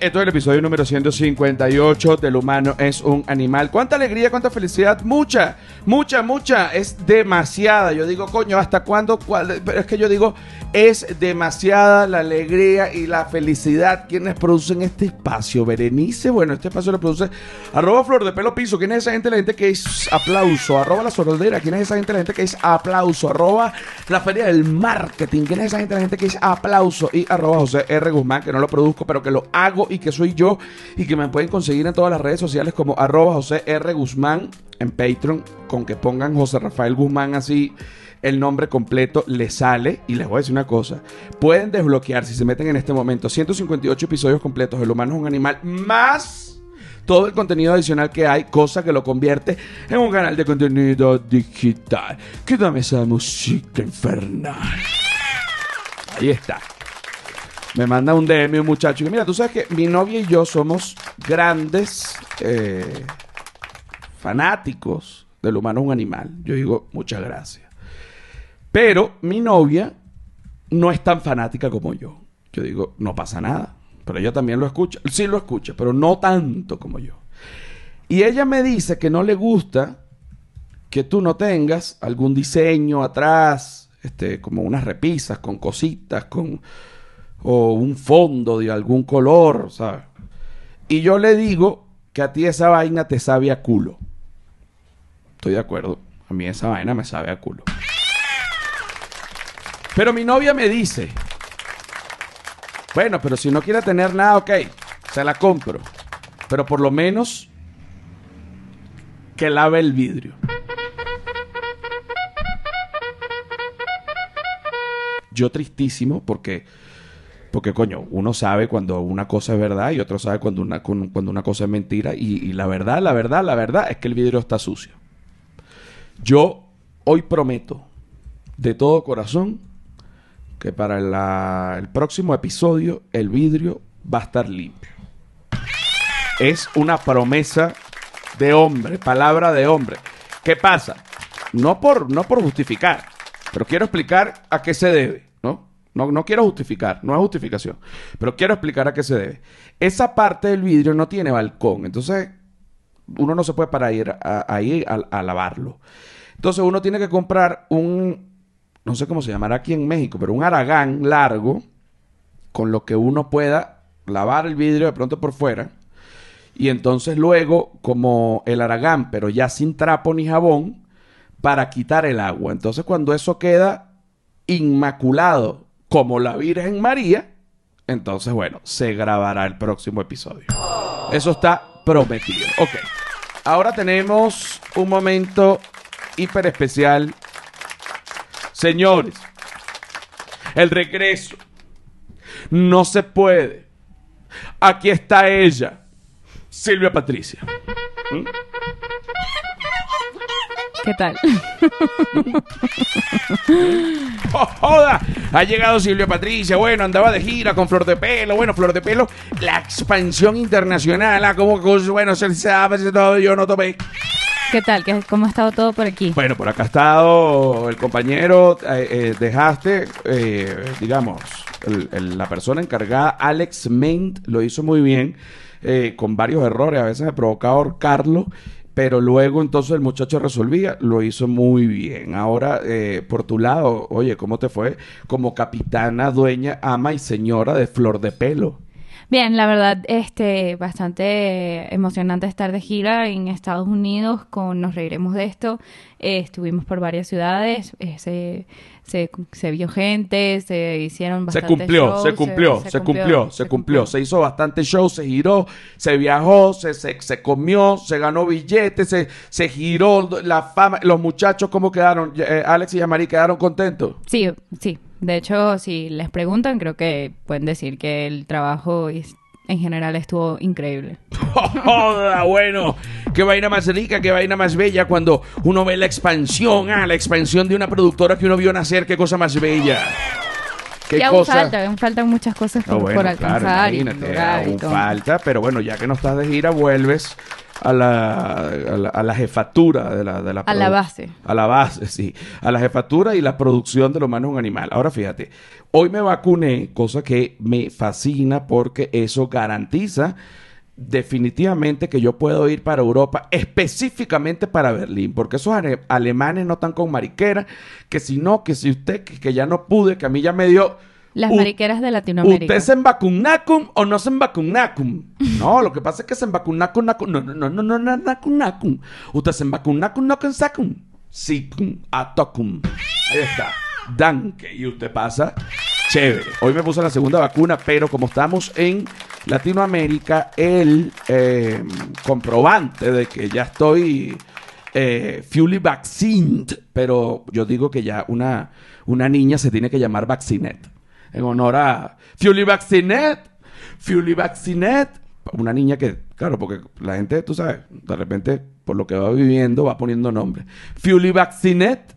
Esto es el episodio número 158 del humano es un animal. ¿Cuánta alegría, cuánta felicidad? Mucha, mucha, mucha. Es demasiada. Yo digo, coño, ¿hasta cuándo? ¿Cuál? Pero es que yo digo, es demasiada la alegría y la felicidad quienes producen este espacio. Berenice, bueno, este espacio lo produce arroba flor de pelo piso. ¿Quién es esa gente? La gente que es aplauso. Arroba la sordera. ¿Quién es esa gente? La gente que es aplauso. Arroba la feria del marketing. ¿Quién es esa gente? La gente que es aplauso. Y arroba José R. Guzmán, que no lo produzco, pero que lo hago y que soy yo. Y que me pueden conseguir en todas las redes sociales como arroba José R. Guzmán en Patreon. Con que pongan José Rafael Guzmán así el nombre completo le sale. Y les voy a decir una cosa: pueden desbloquear si se meten en este momento 158 episodios completos. El humano es un animal más todo el contenido adicional que hay, cosa que lo convierte en un canal de contenido digital. Quédame esa música infernal. Ahí está. Me manda un DM un muchacho y mira, tú sabes que mi novia y yo somos grandes eh, fanáticos del humano un animal. Yo digo, muchas gracias. Pero mi novia no es tan fanática como yo. Yo digo, no pasa nada. Pero ella también lo escucha. Sí lo escucha, pero no tanto como yo. Y ella me dice que no le gusta que tú no tengas algún diseño atrás, este, como unas repisas con cositas, con o un fondo de algún color, ¿sabes? Y yo le digo que a ti esa vaina te sabe a culo. Estoy de acuerdo. A mí esa vaina me sabe a culo. Pero mi novia me dice, bueno, pero si no quiere tener nada, ok, se la compro. Pero por lo menos que lave el vidrio. Yo tristísimo porque, porque coño, uno sabe cuando una cosa es verdad y otro sabe cuando una, cuando una cosa es mentira. Y, y la verdad, la verdad, la verdad es que el vidrio está sucio. Yo hoy prometo de todo corazón que para el próximo episodio el vidrio va a estar limpio. Es una promesa de hombre, palabra de hombre. ¿Qué pasa? No por, no por justificar, pero quiero explicar a qué se debe, ¿no? No, no quiero justificar, no es justificación, pero quiero explicar a qué se debe. Esa parte del vidrio no tiene balcón, entonces uno no se puede parar ir a- ahí a, a lavarlo. Entonces uno tiene que comprar un, no sé cómo se llamará aquí en México, pero un aragán largo con lo que uno pueda lavar el vidrio de pronto por fuera. Y entonces luego, como el aragán, pero ya sin trapo ni jabón, para quitar el agua. Entonces cuando eso queda inmaculado como la Virgen María, entonces bueno, se grabará el próximo episodio. Eso está prometido. Ok. Ahora tenemos un momento hiper especial. Señores, el regreso. No se puede. Aquí está ella, Silvia Patricia. ¿Qué tal? ¡Oh, joda! Ha llegado Silvia Patricia. Bueno, andaba de gira con Flor de Pelo. Bueno, Flor de Pelo, la expansión internacional. Ah, como que, bueno, se sabe se todo. Yo no tomé. ¿Qué tal? ¿Qué- ¿Cómo ha estado todo por aquí? Bueno, por acá ha estado el compañero. eh, eh, dejaste, eh, digamos, la persona encargada, Alex Ment, lo hizo muy bien. eh, con varios errores. A veces me provocaba ahorcarlo. Pero luego entonces el muchacho resolvía, lo hizo muy bien. Ahora, eh, por tu lado, oye, ¿cómo te fue? Como capitana, dueña, ama y señora de Flor de Pelo. Bien, la verdad, este, bastante emocionante estar de gira en Estados Unidos con Nos Reiremos de Esto. Eh, estuvimos por varias ciudades, eh, se, se, se vio gente, se hicieron Se bastantes cumplió, shows, se cumplió, se cumplió, se cumplió. Se hizo bastante show, se giró, se viajó, se, se, se comió, se ganó billetes, se, se giró la fama. Los muchachos, ¿cómo quedaron? Eh, Alex y Yamari quedaron contentos. Sí, sí. De hecho, si les preguntan, creo que pueden decir que el trabajo en general estuvo increíble. Joda, bueno, qué vaina más rica, qué vaina más bella cuando uno ve la expansión, ah, la expansión de una productora que uno vio nacer, qué cosa más bella. Qué y aún cosa. falta, aún faltan muchas cosas por, No, bueno, por alcanzar claro, y y aún todo. falta, pero bueno, ya que no estás de gira, vuelves a la, a la, a la jefatura de la, de la A la base. A la base, sí. A la jefatura y la producción de lo humano en un animal. Ahora fíjate, hoy me vacuné, cosa que me fascina porque eso garantiza definitivamente que yo puedo ir para Europa, específicamente para Berlín, porque esos ale- alemanes no están con mariquera, que si no, que si usted, que, que ya no pude, que a mí ya me dio... Las mariqueras de Latinoamérica. ¿Usted se vacunacum o no se vacunacum? No, lo que pasa es que se vacunacum, nacum. No, no, no, no, no, no, nacum, nacum. Usted se vacunacum, no sacum. Sicum, atocum. Ahí está. Danke. Y usted pasa. Chévere. Hoy me puse la segunda vacuna, pero como estamos en Latinoamérica, el eh, comprobante de que ya estoy eh, fully vaccinated, pero yo digo que ya una, una niña se tiene que llamar vaccinet en honor a fully vaccinet, fully vaccinet, una niña que, claro, porque la gente, tú sabes, de repente por lo que va viviendo va poniendo nombre. Fully vaccinet.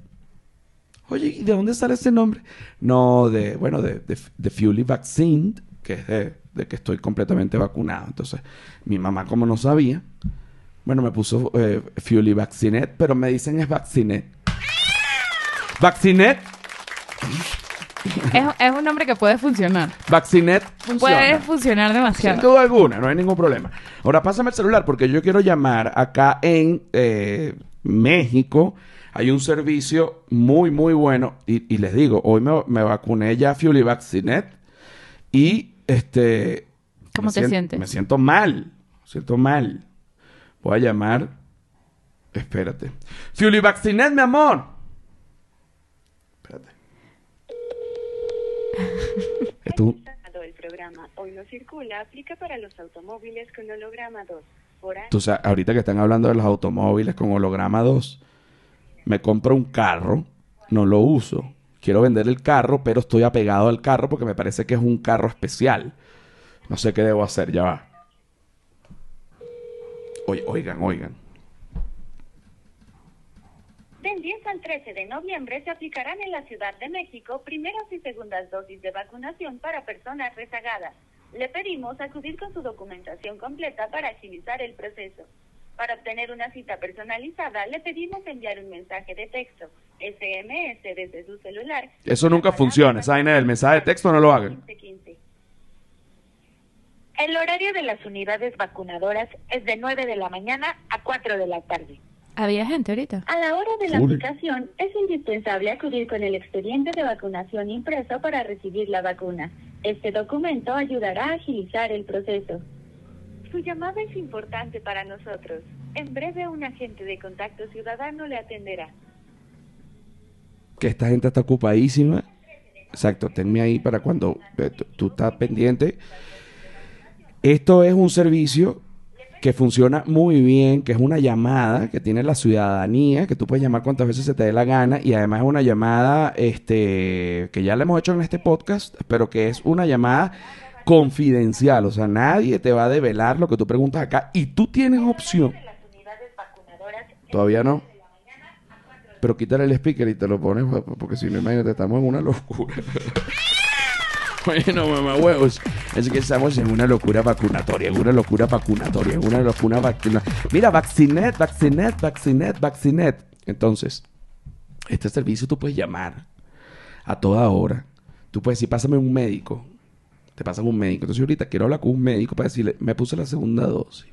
Oye, ¿y de dónde sale ese nombre? No, de, bueno, de, de, de que es de, de que estoy completamente vacunado. Entonces, mi mamá, como no sabía, bueno, me puso eh, vaccinet, pero me dicen es vaccinet. Vaccinet, Es, es un nombre que puede funcionar. vaccinet funciona. Puede funcionar Sin demasiado. duda alguna, no hay ningún problema. Ahora pásame el celular porque yo quiero llamar acá en eh, México. Hay un servicio muy, muy bueno. Y, y les digo, hoy me, me vacuné ya Fully Vaccinet. Y este. ¿Cómo te sien- sientes? Me siento mal. Me siento mal. Voy a llamar. Espérate. Fully Vaccinet, mi amor. Espérate. Esto, El programa Hoy no circula aplica para los automóviles con holograma 2. Por año. Tú sabes, ahorita que están hablando de los automóviles con holograma 2, me compro un carro, no lo uso. Quiero vender el carro, pero estoy apegado al carro porque me parece que es un carro especial. No sé qué debo hacer, ya va. Oigan, oigan. Del 10 al 13 de noviembre se aplicarán en la Ciudad de México primeras y segundas dosis de vacunación para personas rezagadas. Le pedimos acudir con su documentación completa para agilizar el proceso. Para obtener una cita personalizada, le pedimos enviar un mensaje de texto, SMS desde su celular. Eso nunca funciona. Esa vaina del mensaje de texto no lo hagan. 1515. El horario de las unidades vacunadoras es de 9 de la mañana a 4 de la tarde. Había gente ahorita. A la hora de la Uy. aplicación, es indispensable acudir con el expediente de vacunación impreso para recibir la vacuna. Este documento ayudará a agilizar el proceso. Su llamada es importante para nosotros. En breve, un agente de contacto ciudadano le atenderá. que esta gente está ocupadísima. Exacto, tenme ahí para cuando eh, tú- tú estás pendiente. Esto es un servicio que funciona muy bien, que es una llamada que tiene la ciudadanía, que tú puedes llamar cuantas veces se te dé la gana y además es una llamada este que ya la hemos hecho en este podcast, pero que es una llamada confidencial, o sea, nadie te va a develar lo que tú preguntas acá y tú tienes opción. Todavía no. Pero quítale el speaker y te lo pones, pa- porque si no, imagínate, estamos en una locura. bueno, mamá huevos. Es que estamos en una locura vacunatoria, en una locura vacunatoria, en una locura vacuna. Mira, vaccinet, vaccinet, vaccinet, vaccinet. Entonces, este servicio tú puedes llamar a toda hora. Tú puedes decir, pásame un médico. Te pasan un médico. Entonces, ahorita quiero hablar con un médico para decirle, me puse la segunda dosis.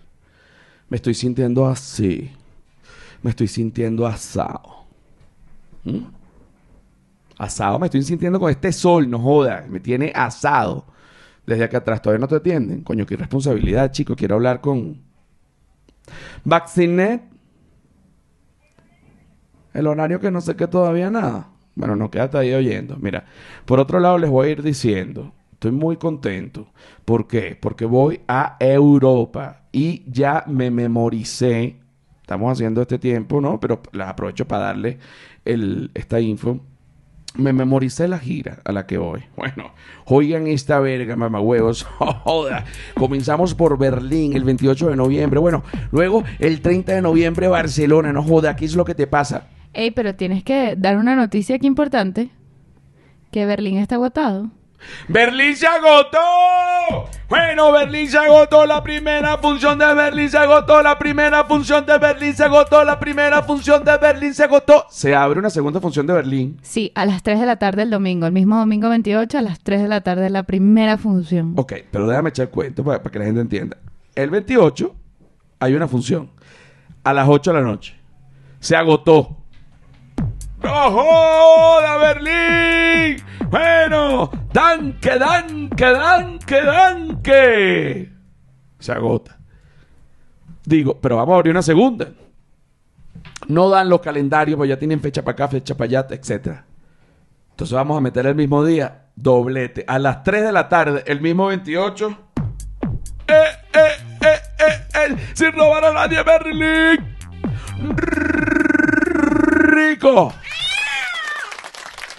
Me estoy sintiendo así. Me estoy sintiendo asado. ¿Mm? Asado me estoy sintiendo con este sol, no joda. Me tiene asado. Desde acá atrás todavía no te atienden. Coño, qué responsabilidad, chico. Quiero hablar con... Vaccinet. El horario que no sé qué todavía nada. Bueno, no quédate ahí oyendo. Mira, por otro lado les voy a ir diciendo, estoy muy contento. ¿Por qué? Porque voy a Europa y ya me memoricé. Estamos haciendo este tiempo, ¿no? Pero las aprovecho para darle el, esta info. Me memoricé la gira a la que voy. Bueno, oigan esta verga, mamagüevos. Joda. Comenzamos por Berlín el 28 de noviembre. Bueno, luego el 30 de noviembre Barcelona. No joda, ¿qué es lo que te pasa? Ey, pero tienes que dar una noticia aquí importante. Que Berlín está agotado. Berlín se agotó. Bueno, Berlín se agotó la primera función de Berlín se agotó la primera función de Berlín se agotó la primera función de Berlín se agotó. Se abre una segunda función de Berlín. Sí, a las 3 de la tarde el domingo, el mismo domingo 28 a las 3 de la tarde la primera función. Ok, pero déjame echar cuento para, para que la gente entienda. El 28 hay una función a las 8 de la noche. Se agotó. ¡No joda, Berlín! Bueno, danke, danke, danke, danke. Se agota. Digo, pero vamos a abrir una segunda. No dan los calendarios, pues ya tienen fecha para acá, fecha para allá, etc. Entonces vamos a meter el mismo día, doblete. A las 3 de la tarde, el mismo 28. ¡Eh, eh, eh, eh, eh! ¡Sin robar a nadie, Berlín! ¡Rico!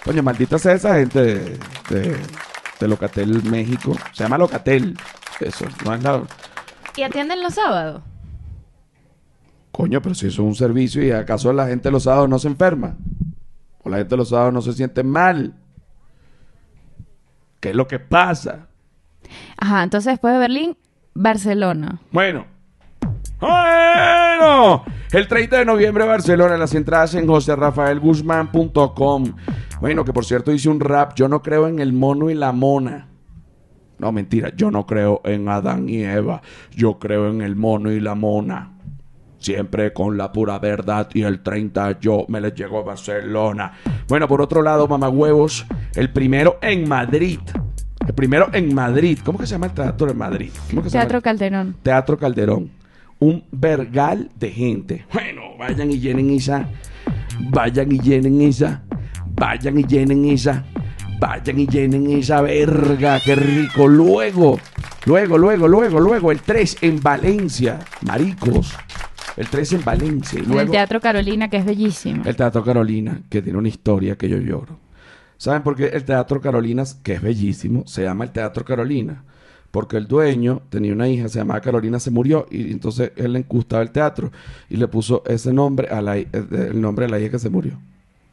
Coño, maldita sea esa gente de, de, de Locatel México. Se llama Locatel. Eso, no es la... ¿Y atienden los sábados? Coño, pero si eso es un servicio y acaso la gente los sábados no se enferma. O la gente los sábados no se siente mal. ¿Qué es lo que pasa? Ajá, entonces después de Berlín, Barcelona. Bueno. Bueno. El 30 de noviembre Barcelona, las entradas en joserrafaelguzmán.com. Bueno, que por cierto hice un rap. Yo no creo en el mono y la mona. No, mentira. Yo no creo en Adán y Eva. Yo creo en el mono y la mona. Siempre con la pura verdad. Y el 30 yo me les llego a Barcelona. Bueno, por otro lado, mamagüevos. El primero en Madrid. El primero en Madrid. ¿Cómo que se llama el teatro en Madrid? ¿Cómo que se Teatro llama? Calderón. Teatro Calderón. Un vergal de gente. Bueno, vayan y llenen esa. Vayan y llenen esa. Vayan y llenen esa. Vayan y llenen esa verga. Qué rico. Luego, luego, luego, luego, luego. El 3 en Valencia. Maricos. El 3 en Valencia. Y luego, el Teatro Carolina, que es bellísimo. el Teatro Carolina, que tiene una historia que yo lloro. ¿Saben por qué el Teatro Carolina, que es bellísimo, se llama el Teatro Carolina? Porque el dueño tenía una hija, se llamaba Carolina, se murió y entonces él le gustaba el teatro y le puso ese nombre a la, eh, el nombre de la hija que se murió.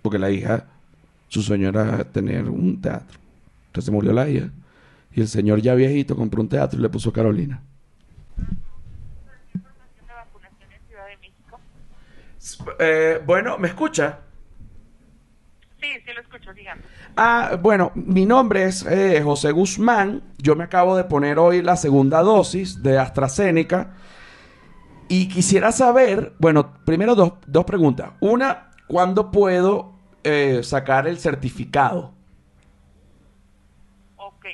Porque la hija, su sueño era tener un teatro. Entonces se murió la hija y el señor ya viejito compró un teatro y le puso Carolina. de vacunación en Ciudad de México. Eh, bueno, ¿me escucha? Sí, sí lo escucho, dígame. Ah, bueno, mi nombre es eh, José Guzmán. Yo me acabo de poner hoy la segunda dosis de AstraZeneca. Y quisiera saber, bueno, primero dos, dos preguntas. Una, ¿cuándo puedo eh, sacar el certificado? Ok.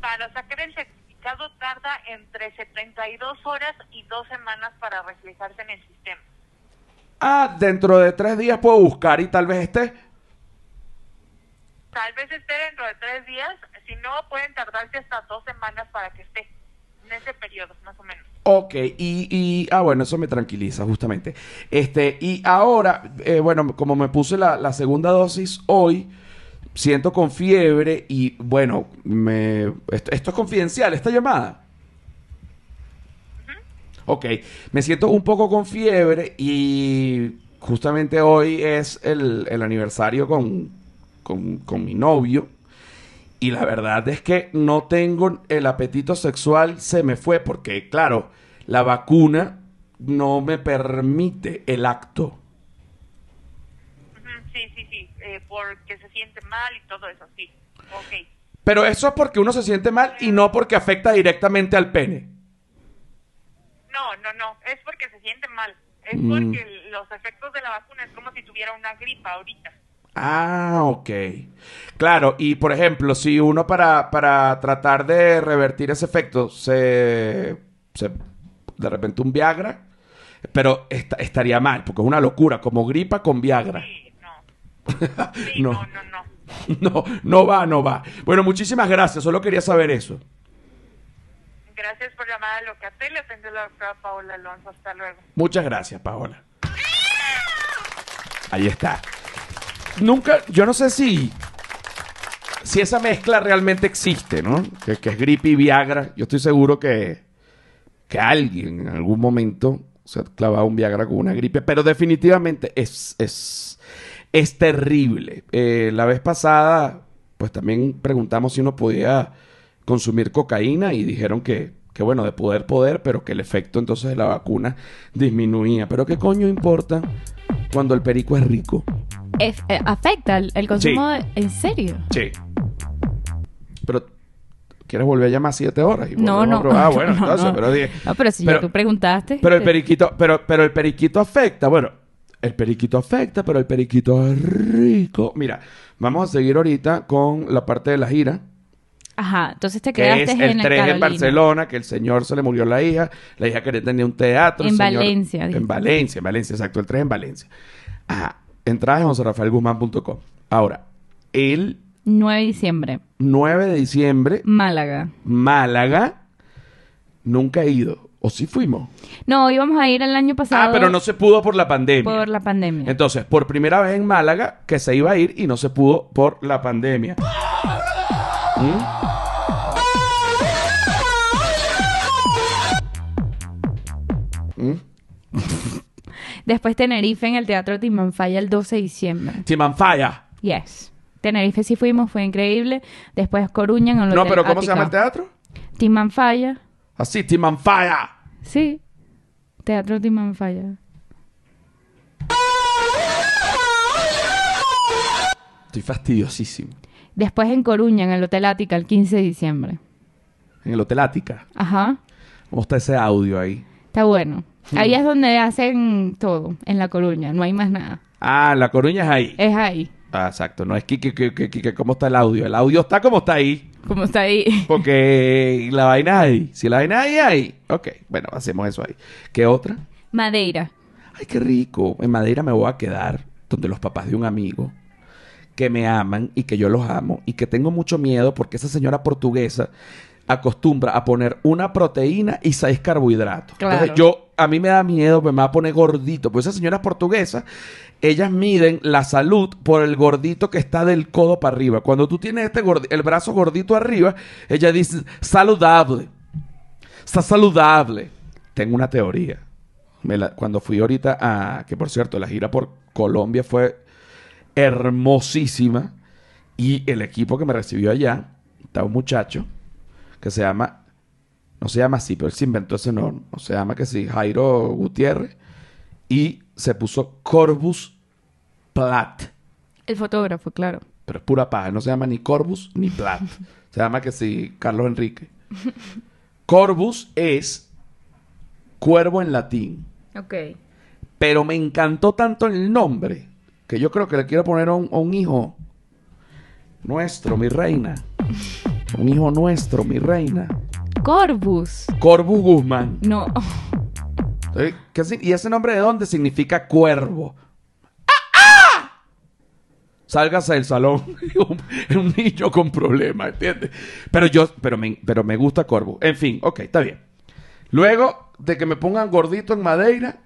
Para sacar el certificado tarda entre 72 horas y dos semanas para reflejarse en el sistema. Ah, dentro de tres días puedo buscar y tal vez esté. Tal vez esté dentro de tres días, si no pueden tardarse hasta dos semanas para que esté en ese periodo, más o menos. Ok, y, y- ah, bueno, eso me tranquiliza justamente. Este, y ahora, eh, bueno, como me puse la, la segunda dosis hoy, siento con fiebre y bueno, me, esto, esto es confidencial, esta llamada. Ok, me siento un poco con fiebre y justamente hoy es el, el aniversario con, con, con mi novio. Y la verdad es que no tengo el apetito sexual, se me fue, porque claro, la vacuna no me permite el acto. Sí, sí, sí, eh, porque se siente mal y todo eso, sí. Ok. Pero eso es porque uno se siente mal y no porque afecta directamente al pene. No, no, no, es porque se siente mal. Es Mm. porque los efectos de la vacuna es como si tuviera una gripa ahorita. Ah, ok. Claro, y por ejemplo, si uno para, para tratar de revertir ese efecto se, se- de repente un Viagra, pero esta- estaría mal, porque es una locura, como gripa con Viagra. Sí, no. Sí, No. no, no, no. No, no va, no va. Bueno, muchísimas gracias, solo quería saber eso. Gracias por llamar a Locatel. Le atendió la doctora Paola Alonso. Hasta luego. Muchas gracias, Paola. Ahí está. Nunca, yo no sé si, si esa mezcla realmente existe, ¿no? Que, que es gripe y Viagra. Yo estoy seguro que, que alguien en algún momento se ha clavado un Viagra con una gripe, pero definitivamente es, es, es terrible. Eh, la vez pasada pues también preguntamos si uno podía consumir cocaína y dijeron que, que bueno, de poder, poder, pero que el efecto entonces de la vacuna disminuía. Pero ¿qué coño importa cuando el perico es rico? Es- eh, afecta el, el consumo de- en serio. Sí. Pero, ¿quieres volver a llamar siete horas? Y No, volvemos a no. probar? Ah, bueno, no, entonces, no. pero dije... No, pero si pero- ya tú preguntaste. Pero el eh, periquito, pero, pero el periquito afecta. Bueno, el periquito afecta, pero el periquito es rico. Mira, vamos a seguir ahorita con la parte de la gira. Ajá, entonces te Que quedaste es en el 3 Carolina. en Barcelona, que el señor se le murió la hija, la hija quería tener un teatro. el En señor- Valencia, dijiste. En Valencia, en Valencia, exacto, el 3 en Valencia. Ajá, entradas en joserafaelguzmán.com. Ahora, el 9 de diciembre, 9 de diciembre, Málaga. Málaga, nunca he ido. ¿O sí fuimos? No, íbamos a ir el año pasado. Ah, pero no se pudo por la pandemia. por la pandemia. Entonces, por primera vez en Málaga, que se iba a ir y no se pudo por la pandemia. ¿Mm? ¿Mm? Después Tenerife en el Teatro Timanfaya el 12 de diciembre. Timanfaya. Yes. Tenerife sí fuimos, fue increíble. Después Coruña en el No, pero ¿cómo se llama el teatro? Timanfaya. Así, Timanfaya. Sí. Teatro Timanfaya. Estoy fastidiosísimo. Después en Coruña en el Hotel Ática el 15 de diciembre. En el Hotel Ática. Ajá. ¿Cómo está ese audio ahí? Está bueno. Ahí es donde hacen todo, en La Coruña. No hay más nada. Ah, La Coruña es ahí. Es ahí. Ah, exacto. No es que, que, que, ¿cómo está el audio? El audio está como está ahí. Como está ahí. Porque la vaina es ahí. Si la vaina es ahí, ahí. Ok, bueno, hacemos eso ahí. ¿Qué otra? Madeira. Ay, qué rico. En Madeira me voy a quedar donde los papás de un amigo que me aman y que yo los amo y que tengo mucho miedo porque esa señora portuguesa acostumbra a poner una proteína y seis carbohidratos. Claro. Entonces yo, a mí me da miedo, me va a poner gordito. Pues esas señoras portuguesas, ellas miden la salud por el gordito que está del codo para arriba. Cuando tú tienes este el brazo gordito arriba, ella dice saludable. Está saludable. Tengo una teoría. Me la- cuando fui ahorita a... Que por cierto, la gira por Colombia fue hermosísima. Y el equipo que me recibió allá, estaba un muchacho que se llama... No se llama así, pero él se inventó ese nombre. No se llama que sí, Jairo Gutiérrez. Y se puso Corbus Plat. El fotógrafo, claro. Pero es pura paja. No se llama ni Corbus ni Plat. se llama que sí, Carlos Enrique. Corbus es cuervo en latín. Ok. Pero me encantó tanto el nombre que yo creo que le quiero poner a un, a un hijo nuestro, mi reina. Un hijo nuestro, mi reina. Corbus. Corbu Guzmán. No. ¿Eh? ¿Qué si- ¿Y ese nombre de dónde significa cuervo? ¡Ah, ah! Sálgase del salón. un, un niño con problemas, ¿entiendes? Pero yo, pero me, pero me gusta Corvo. En fin, ok, está bien. Luego de que me pongan gordito en Madeira,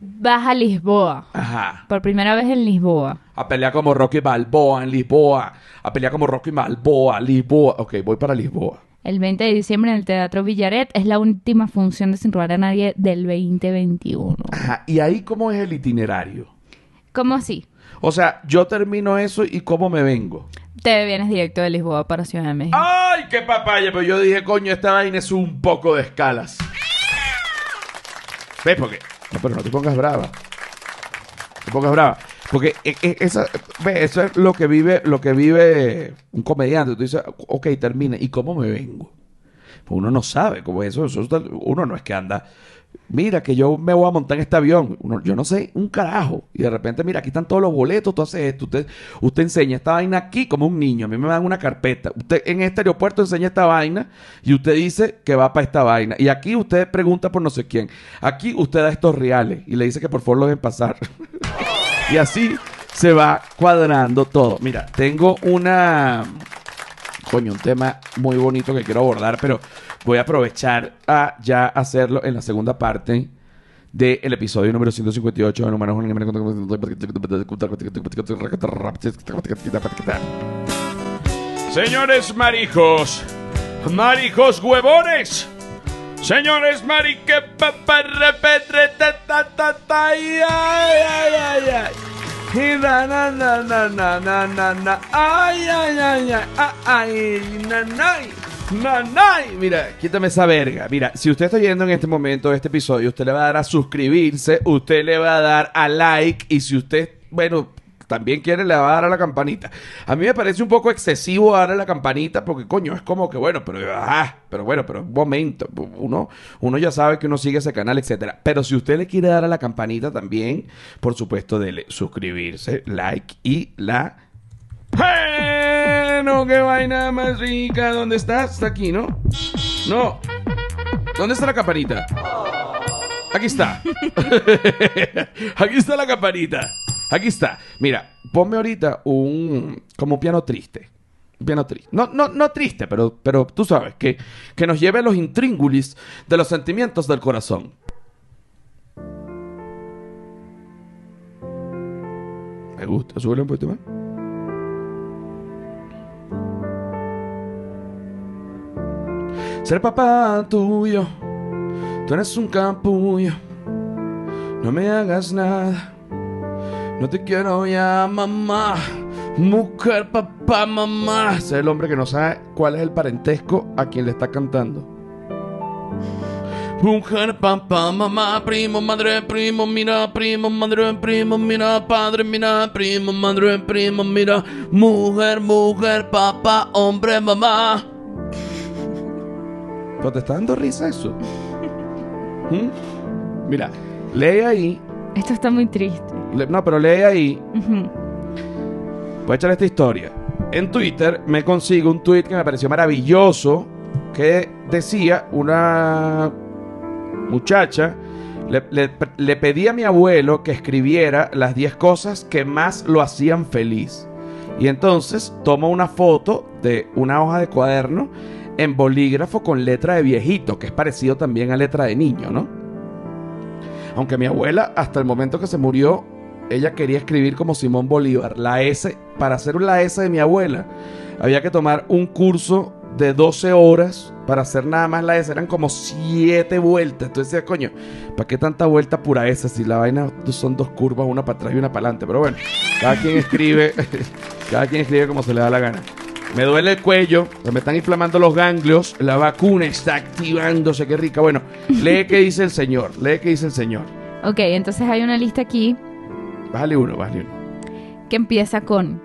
Vas a Lisboa. ajá. Por primera vez en Lisboa. A pelear como Rocky Balboa en Lisboa. A pelear como Rocky Balboa, Lisboa. Ok, voy para Lisboa. El 20 de diciembre en el Teatro Villaret es la última función de Sin robar a nadie del 2021. Ajá. ¿Y ahí cómo es el itinerario? ¿Cómo así? O sea, yo termino eso y cómo me vengo. Te vienes directo de Lisboa para Ciudad de México. ¡Ay, qué papaya! Pero yo dije, coño, esta vaina es un poco de escalas. ¿Ves? Porque... No, pero no te pongas brava. No te pongas brava. Porque esa, ve, eso es lo que vive, lo que vive un comediante. Tú dices, ok, termina. ¿Y cómo me vengo? Pues uno no sabe cómo es eso. uno no es que anda. Mira, que yo me voy a montar en este avión. Yo no sé un carajo. Y de repente, mira, aquí están todos los boletos. Tú haces esto. Usted, usted enseña esta vaina aquí como un niño. A mí me dan una carpeta. Usted en este aeropuerto enseña esta vaina. Y usted dice que va para esta vaina. Y aquí usted pregunta por no sé quién. Aquí usted da estos reales. Y le dice que por favor lo dejen pasar. y así se va cuadrando todo. Mira, tengo una coño, un tema muy bonito que quiero abordar, pero voy a aprovechar a ya hacerlo en la segunda parte del episodio número 158 de números Señores marijos, marijos huevones, señores marique repetre, na, na, na. Mira, quítame esa verga. Mira, si usted está viendo en este momento este episodio, usted le va a dar a suscribirse, usted le va a dar a like y si usted, bueno, también quiere le va a dar a la campanita. A mí me parece un poco excesivo darle a la campanita porque coño, es como que bueno, pero ah, pero bueno, pero un momento, uno uno ya sabe que uno sigue ese canal, etcétera. Pero si usted le quiere dar a la campanita también, por supuesto, dele suscribirse, like y la bueno, qué vaina más rica. ¿Dónde estás? Está aquí, ¿no? No. ¿Dónde está la campanita? Aquí está. aquí está la campanita. Aquí está. Mira, ponme ahorita un como un piano triste. Un piano triste. No, no, no triste, pero, pero tú sabes, que, que nos lleve a los intríngulis de los sentimientos del corazón. Me gusta. Súbele un poquito más. Ser papá tuyo, tú eres un capullo. No me hagas nada. No te quiero ya, mamá. Mujer, papá, mamá. Es el hombre que no sabe cuál es el parentesco a quien le está cantando. Mujer, papá, mamá, primo, madre, primo, mira, primo, madre, primo, mira, padre, mira, primo, madre, primo, mira, mujer, mujer, papá, hombre, mamá. ¿Pero te está dando risa eso? ¿Mm? Mira, lee ahí. Esto está muy triste. le- no, pero lee ahí. Voy a echar esta historia. En Twitter me consigo un tweet que me pareció maravilloso. Que decía una muchacha. Le, le- le pedí a mi abuelo que escribiera las 10 cosas que más lo hacían feliz. Y entonces toma una foto de una hoja de cuaderno en bolígrafo con letra de viejito, que es parecido también a letra de niño, ¿no? Aunque mi abuela, hasta el momento que se murió, ella quería escribir como Simón Bolívar. La S, para hacer la S de mi abuela, había que tomar un curso de 12 horas para hacer nada más la S. Eran como 7 vueltas. Entonces decía, coño, ¿para qué tanta vuelta pura S si la vaina son dos curvas, una para atrás y una para adelante? Pero bueno, cada quien escribe, cada quien escribe como se le da la gana. Me duele el cuello, se me están inflamando los ganglios, la vacuna está activándose, qué rica. Bueno, lee qué dice el señor, lee qué dice el señor. Ok, entonces hay una lista aquí Bájale uno, bájale uno. que empieza con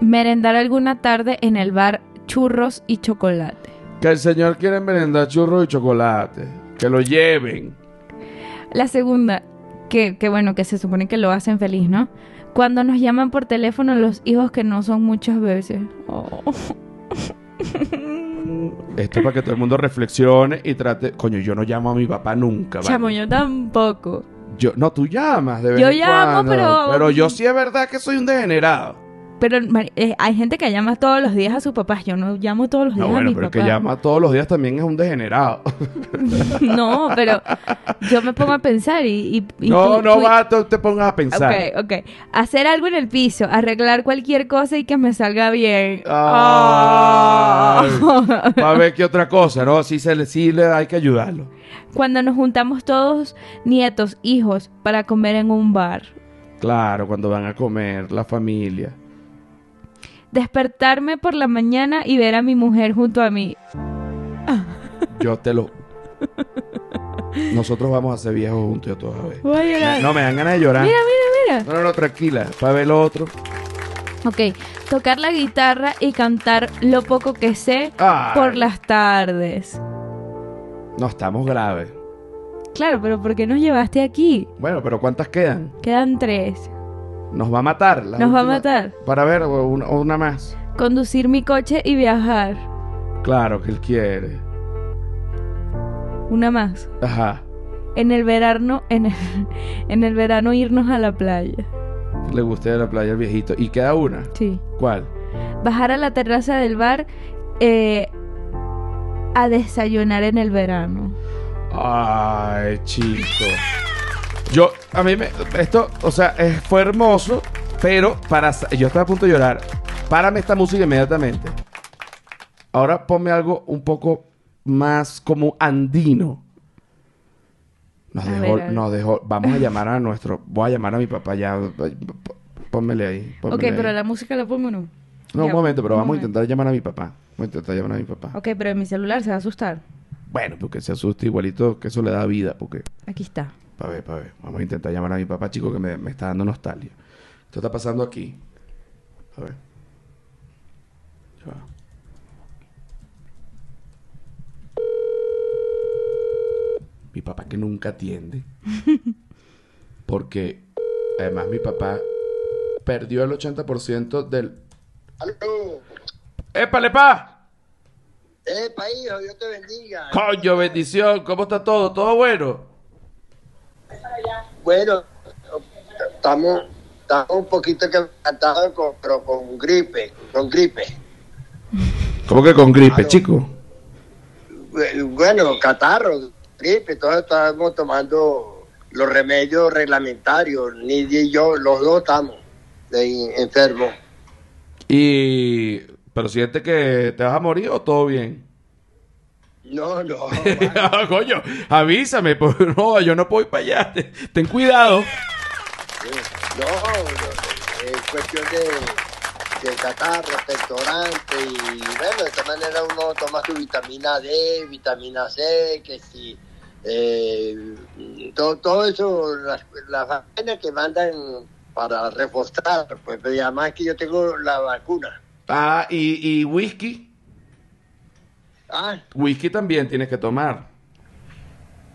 merendar alguna tarde en el bar churros y chocolate. Que el señor quiere merendar churros y chocolate. Que lo lleven. La segunda, que, que bueno, que se supone que lo hacen feliz, ¿no? Cuando nos llaman por teléfono los hijos que no son muchas veces. Oh. Esto es para que todo el mundo reflexione y trate. Coño, yo no llamo a mi papá nunca. ¿vale? Chamo, yo tampoco. Yo, no, tú llamas de vez Yo en llamo, cuando. pero- Pero yo sí es verdad que soy un degenerado. Pero eh, hay gente que llama todos los días a su papá. Yo no llamo todos los días No, a bueno, mi pero el que llama todos los días también es un degenerado. No, pero yo me pongo a pensar y... y- y no, tú- no tú- va, tú te pongas a pensar. Ok, ok. Hacer algo en el piso, arreglar cualquier cosa y que me salga bien. Ah. Para ver qué otra cosa, ¿no? Sí, se le, sí le hay que ayudarlo. Cuando nos juntamos todos, nietos, hijos, para comer en un bar. Claro, cuando van a comer, la familia. Despertarme por la mañana y ver a mi mujer junto a mí. Yo te lo. Nosotros vamos a ser viejos juntos, yo todavía. Voy a llorar. No, me dan ganas de llorar. Mira, mira, mira. No, no, no, tranquila. Para ver lo otro. Ok, tocar la guitarra y cantar lo poco que sé Ay. por las tardes. No, estamos graves. Claro, pero ¿por qué nos llevaste aquí? Bueno, pero ¿cuántas quedan? Quedan tres. Nos va a matar. la Nos va a matar. Para ver, o una, o una más. Conducir mi coche y viajar. Claro que él quiere. Una más. Ajá. En el verano, en el, en el verano irnos a la playa. Le gusta ir a la playa el viejito. ¿Y queda una? Sí. ¿Cuál? Bajar a la terraza del bar eh, a desayunar en el verano. Ay, chico. Yo, a mí me. Esto, o sea, es- fue hermoso, pero para. sa- Yo estaba a punto de llorar. Párame esta música inmediatamente. Ahora ponme algo un poco más como andino. Nos A dejó, ver, a ver. nos dejó. Vamos a llamar a nuestro. Voy a llamar a mi papá ya. Pónmele ahí. Ok, pónmele ahí. pero la música la pongo o no. No, un Ya, momento, pero un vamos a momento. intentar llamar a mi papá. Vamos a intentar llamar a mi papá. Ok, pero en mi celular se va a asustar. Bueno, porque se asusta igualito, que eso le da vida, porque... Aquí está. Pa' ver, pa' ver. Vamos a intentar llamar a mi papá, chico, que me, me está dando nostalgia. Esto está pasando aquí. A ver. Ya va. Mi papá que nunca atiende. Porque, además, mi papá perdió el 80% del... Aló. ¡Épale, pa! Epa, hijo, Dios te bendiga. Coño, bendición. ¿Cómo está todo? ¿Todo bueno? Bueno, estamos, estamos un poquito quebrantados, con, pero con gripe, con gripe. ¿Cómo que con gripe, Claro. chico? Bueno, catarro, gripe, todos estamos tomando los remedios reglamentarios. Nidia y yo, los dos estamos enfermos. Y... ¿Pero sientes que te vas a morir o todo bien? No, no. Ah, Coño, avísame, pues no, yo no puedo ir para allá. Ten, cuidado. no, no, es cuestión de, de catarro, pectorante y bueno, de esta manera uno toma su vitamina D, vitamina C, que si eh, todo, todo eso, las, las vainas que mandan para reforzar, pues además que yo tengo la vacuna. Ah, y, y whisky. Ah, Whisky también tienes que tomar.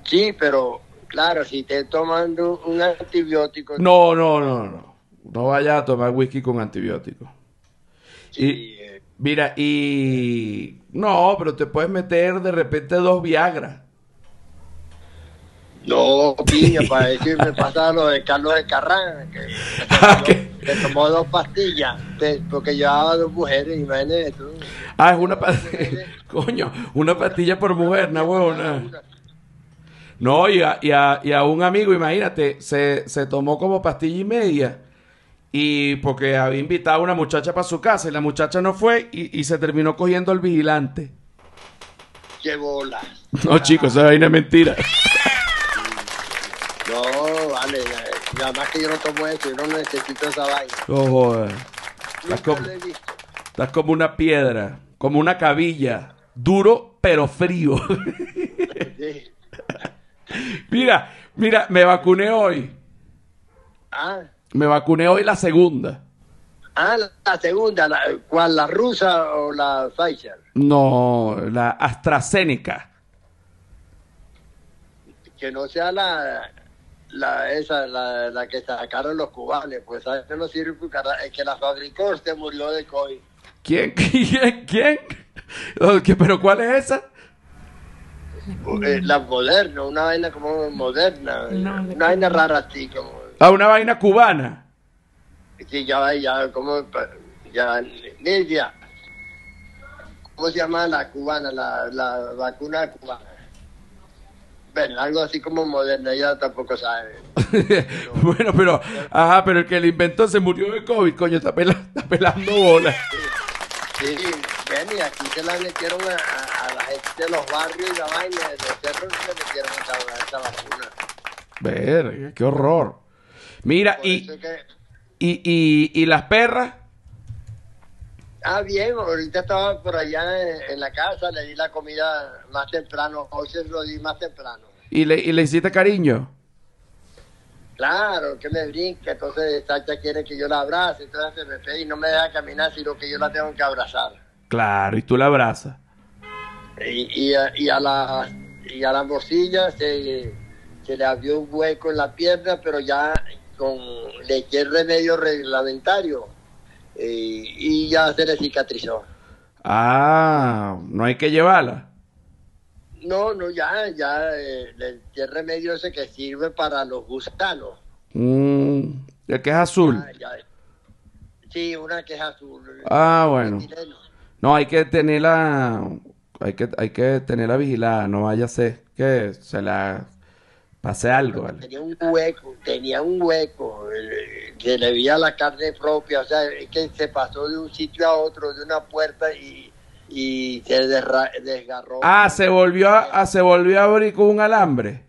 sí, pero claro, si te tomando un antibiótico, No, no, no, no. No vayas a tomar whisky con antibióticos. sí, Y, eh, mira, y... No, pero te puedes meter de repente dos Viagra. No, piña, para decir, me pasa lo de Carlos de Carrán, que, Ah. Que tomó dos pastillas, porque llevaba dos mujeres, imagínate tú. Ah, es una pastilla... Coño, una pastilla por mujer, una huevona. No, y a, y, a, y a un amigo, imagínate, se, se tomó como pastilla y media. Y porque había invitado a una muchacha para su casa y la muchacha no fue y, y se terminó cogiendo al vigilante. Qué bola. No, chicos, esa vaina es mentira. No, vale, y además que yo no tomo eso, yo no necesito esa vaina. No joder. Estás como, estás una piedra, como una cabilla. Duro pero frío. Sí. mira, mira, me vacuné hoy. Ah, Me vacuné hoy la segunda. ah, la, la segunda, la, ¿cuál? ¿La rusa o la Pfizer? No, la AstraZeneca. Que no sea la, la esa, la, la que sacaron los cubanos, pues ¿sabes? que no sirve el que la fabricó se murió de COVID. ¿Quién? ¿Quién? ¿Quién? Oh, ¿qué- ¿Pero cuál es esa? Eh, la moderna, una vaina como moderna, No, una vaina rara así, como, Ah, una vaina cubana. que ya, ya, como, ya, Lidia, ¿cómo se llama la cubana, la, la vacuna cubana? Algo así como moderna, ella tampoco sabe. bueno, pero, ajá, pero el que la inventó se murió de COVID, coño, está, pela- está pelando bolas. Sí, ven, y aquí se la metieron a, a- a la gente de los barrios y la vaina, de los cerros se le metieron esa, esa vacuna. Verga, qué horror. Mira, Por y, eso es que- y, y, y las perras. Ah, bien, ahorita estaba por allá en, en la casa, le di la comida más temprano, hoy se lo di más temprano. ¿Y le, y le hiciste cariño? Claro, que me brinca, entonces Sacha quiere que yo la abrace, entonces se me pega y no me deja caminar, sino que yo la tengo que abrazar. Claro, y tú la abrazas. Y, y, a, y a la y a la morcilla se, se le abrió un hueco en la pierna, pero ya con le el remedio reglamentario eh, y ya se le cicatrizó. Ah, no hay que llevarla. No, no, ya, ya, eh, eché el remedio ese que sirve para los gusanos. Mm, el que es azul. Ah, ya. Sí, una que es azul. Ah, bueno. No, hay que tenerla, hay que, hay que tenerla vigilada, no vaya a ser que se la pase algo, ¿vale? Tenía un hueco, tenía un hueco, eh, que le veía la carne propia, o sea, es que se pasó de un sitio a otro, de una puerta y, y se desgarró. Ah, se volvió a, a- se volvió a abrir con un alambre.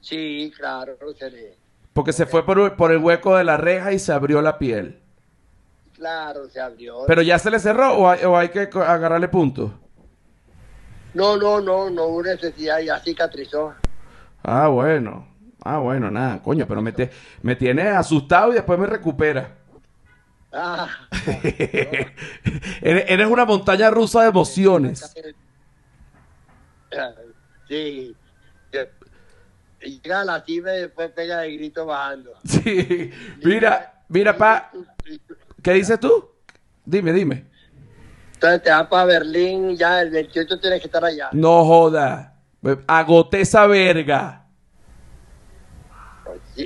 Sí, claro, se le- Porque se fue por, por el hueco de la reja y se abrió la piel. claro, se abrió. ¿Pero ya se le cerró o hay, o hay que agarrarle puntos? No, no, no, no hubo necesidad, ya cicatrizó. Ah, bueno. Ah, bueno, nada, coño, pero me, te- me tiene asustado y después me recupera. Ah, eres, eres una montaña rusa de emociones. sí. Llega a la cima y después pega el grito bajando. Sí. Mira, mira, pa, ¿qué dices tú? Dime, dime. Entonces te vas para Berlín, ya el 28 tienes que estar allá. No joda. Agoté esa verga.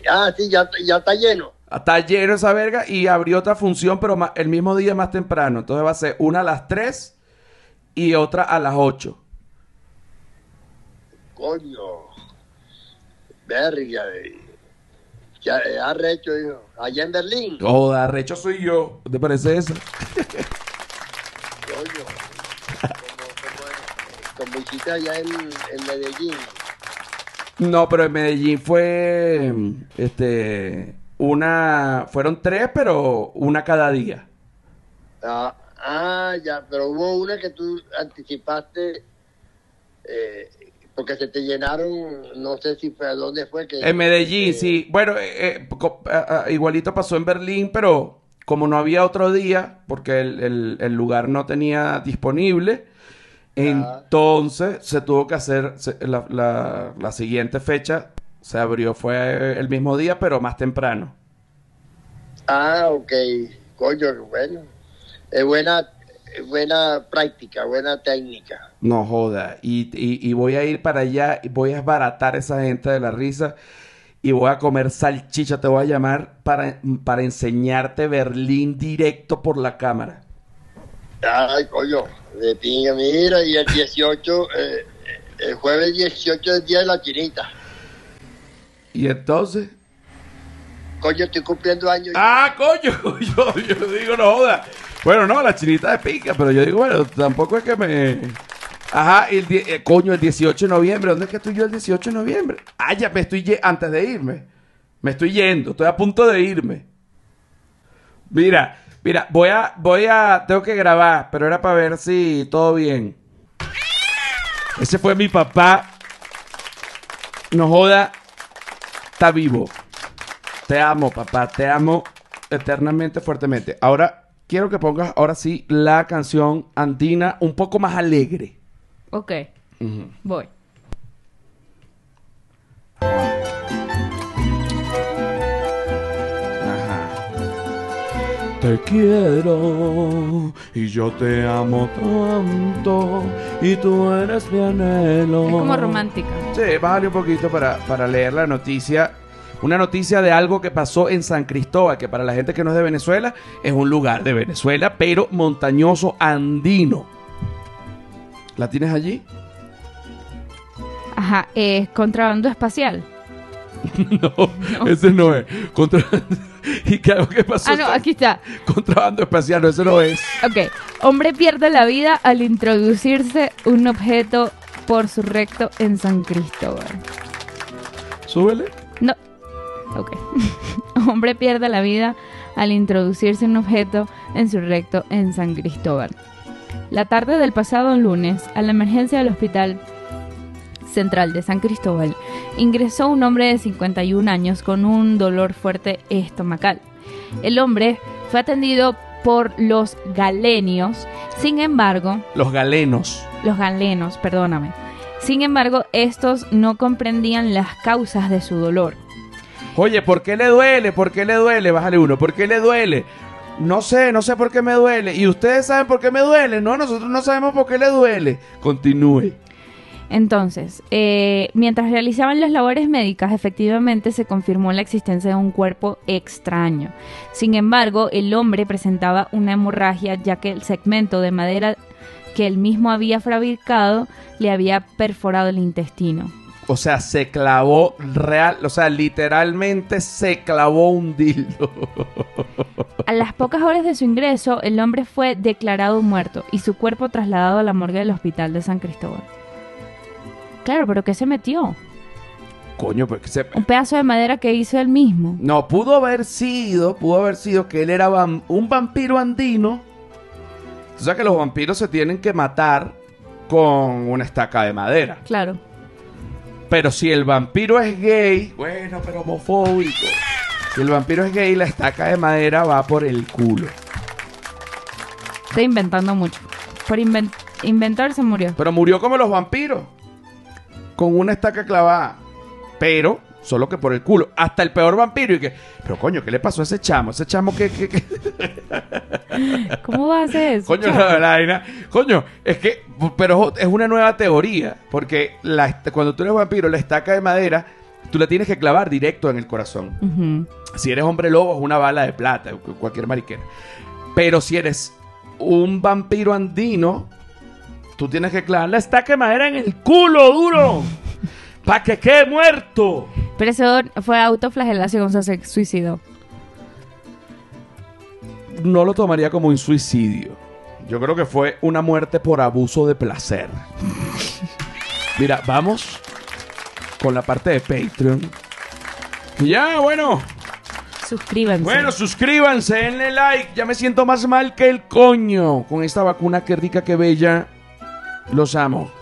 Ah, sí, ya, ya está lleno. Está lleno esa verga y abrió otra función, pero el mismo día más temprano. Entonces va a ser una a las 3 y otra a las 8. Coño. Verga. eh. Ya, eh, arrecho, hijo. Allá en Berlín. Joda, recho soy yo. ¿Te parece eso? Coño. Como, como, como hiciste allá en, en Medellín. No, pero en Medellín fue, este, una, fueron tres, pero una cada día. Ah, ah, ya, pero hubo una que tú anticipaste. eh, porque se te llenaron, no sé si fue a dónde fue que... En Medellín, eh, sí. Bueno, eh, eh, ah, ah, igualito pasó en Berlín, pero como no había otro día, porque el, el- el lugar no tenía disponible, entonces se tuvo que hacer la, la- la siguiente fecha. Se abrió, fue el mismo día, pero más temprano. Ah, ok. Coño, bueno. Es buena, buena práctica, buena técnica. No joda. Y, y- y voy a ir para allá voy a esbaratar a esa gente de la risa. Y voy a comer salchicha. Te voy a llamar para, para enseñarte Berlín directo por la cámara. Ay, coño, de pinga, mira, y el 18, eh, el jueves 18 es día de la chinita. Y entonces. Coño, estoy cumpliendo años. ¡Ah, coño! Yo, yo digo, no joda. Bueno, no, la chinita de pica, pero yo digo, bueno, tampoco es que me. Ajá, el eh, coño, el 18 de noviembre. ¿Dónde es que estoy yo el 18 de noviembre? Ah, ya me estoy ye- antes de irme. Me estoy yendo, estoy a punto de irme. Mira, mira, voy a, voy a, tengo que grabar, pero era para ver si todo bien. Ese fue mi papá. No joda, está vivo. Te amo, papá, te amo eternamente, fuertemente. Ahora quiero que pongas, ahora sí, la canción andina un poco más alegre. Ok, voy. Te quiero y yo te amo tanto y tú eres mi anhelo. Es como romántica. Sí, bájale un poquito para, para leer la noticia. Una noticia de algo que pasó en San Cristóbal, que para la gente que no es de Venezuela, es un lugar de Venezuela, pero montañoso andino. ¿La tienes allí? Ajá, es contrabando espacial. No, ese no es. Contra... ¿Y qué que pasó? Ah, no, aquí está. Contrabando espacial, no, ese no es. Ok. Hombre pierde la vida al introducirse un objeto por su recto en San Cristóbal. Súbele. No. Ok. Hombre pierde la vida al introducirse un objeto en su recto en San Cristóbal. La tarde del pasado lunes, a la emergencia del Hospital Central de San Cristóbal, ingresó un hombre de 51 años con un dolor fuerte estomacal. El hombre fue atendido por los galenios, sin embargo, Los galenos. los galenos, perdóname. Sin embargo, estos no comprendían las causas de su dolor. Oye, ¿por qué le duele? ¿Por qué le duele? Bájale uno. ¿Por qué le duele? No sé, no sé por qué me duele. ¿Y ustedes saben por qué me duele? No, nosotros no sabemos por qué le duele. Continúe. Entonces, eh, mientras realizaban las labores médicas, efectivamente se confirmó la existencia de un cuerpo extraño. Sin embargo, el hombre presentaba una hemorragia ya que el segmento de madera que él mismo había fabricado le había perforado el intestino. O sea, se clavó real, o sea, literalmente se clavó un dildo. A las pocas horas de su ingreso, el hombre fue declarado muerto y su cuerpo trasladado a la morgue del hospital de San Cristóbal. Claro, pero ¿qué se metió? Coño, pues que se... Un pedazo de madera que hizo él mismo. No, pudo haber sido, pudo haber sido que él era vam- un vampiro andino. Tú sabes que los vampiros se tienen que matar con una estaca de madera. Claro. Pero si el vampiro es gay, bueno, pero homofóbico. Si el vampiro es gay, la estaca de madera va por el culo. Estoy inventando mucho. Por inven- inventar se murió. Pero murió como los vampiros. Con una estaca clavada. Pero, solo que por el culo. Hasta el peor vampiro. Y que, pero coño, ¿qué le pasó a ese chamo? Ese chamo que... que, que- ¿Cómo va a hacer eso? Coño, la vaina. Coño, es que, pero es una nueva teoría. Porque la, cuando tú eres vampiro, la estaca de madera, tú la tienes que clavar directo en el corazón. Si eres hombre lobo, es una bala de plata, cu- cualquier mariquera. Pero si eres un vampiro andino, tú tienes que clavar la estaca de madera en el culo duro. ¡Para que quede muerto! Pero eso fue autoflagelación, o sea, se suicidó. No lo tomaría como un suicidio. Yo creo que fue una muerte por abuso de placer. Mira, vamos con la parte de Patreon. Ya, bueno. Suscríbanse. Bueno, suscríbanse, denle like. Ya me siento más mal que el coño. Con esta vacuna, qué rica, qué bella. Los amo.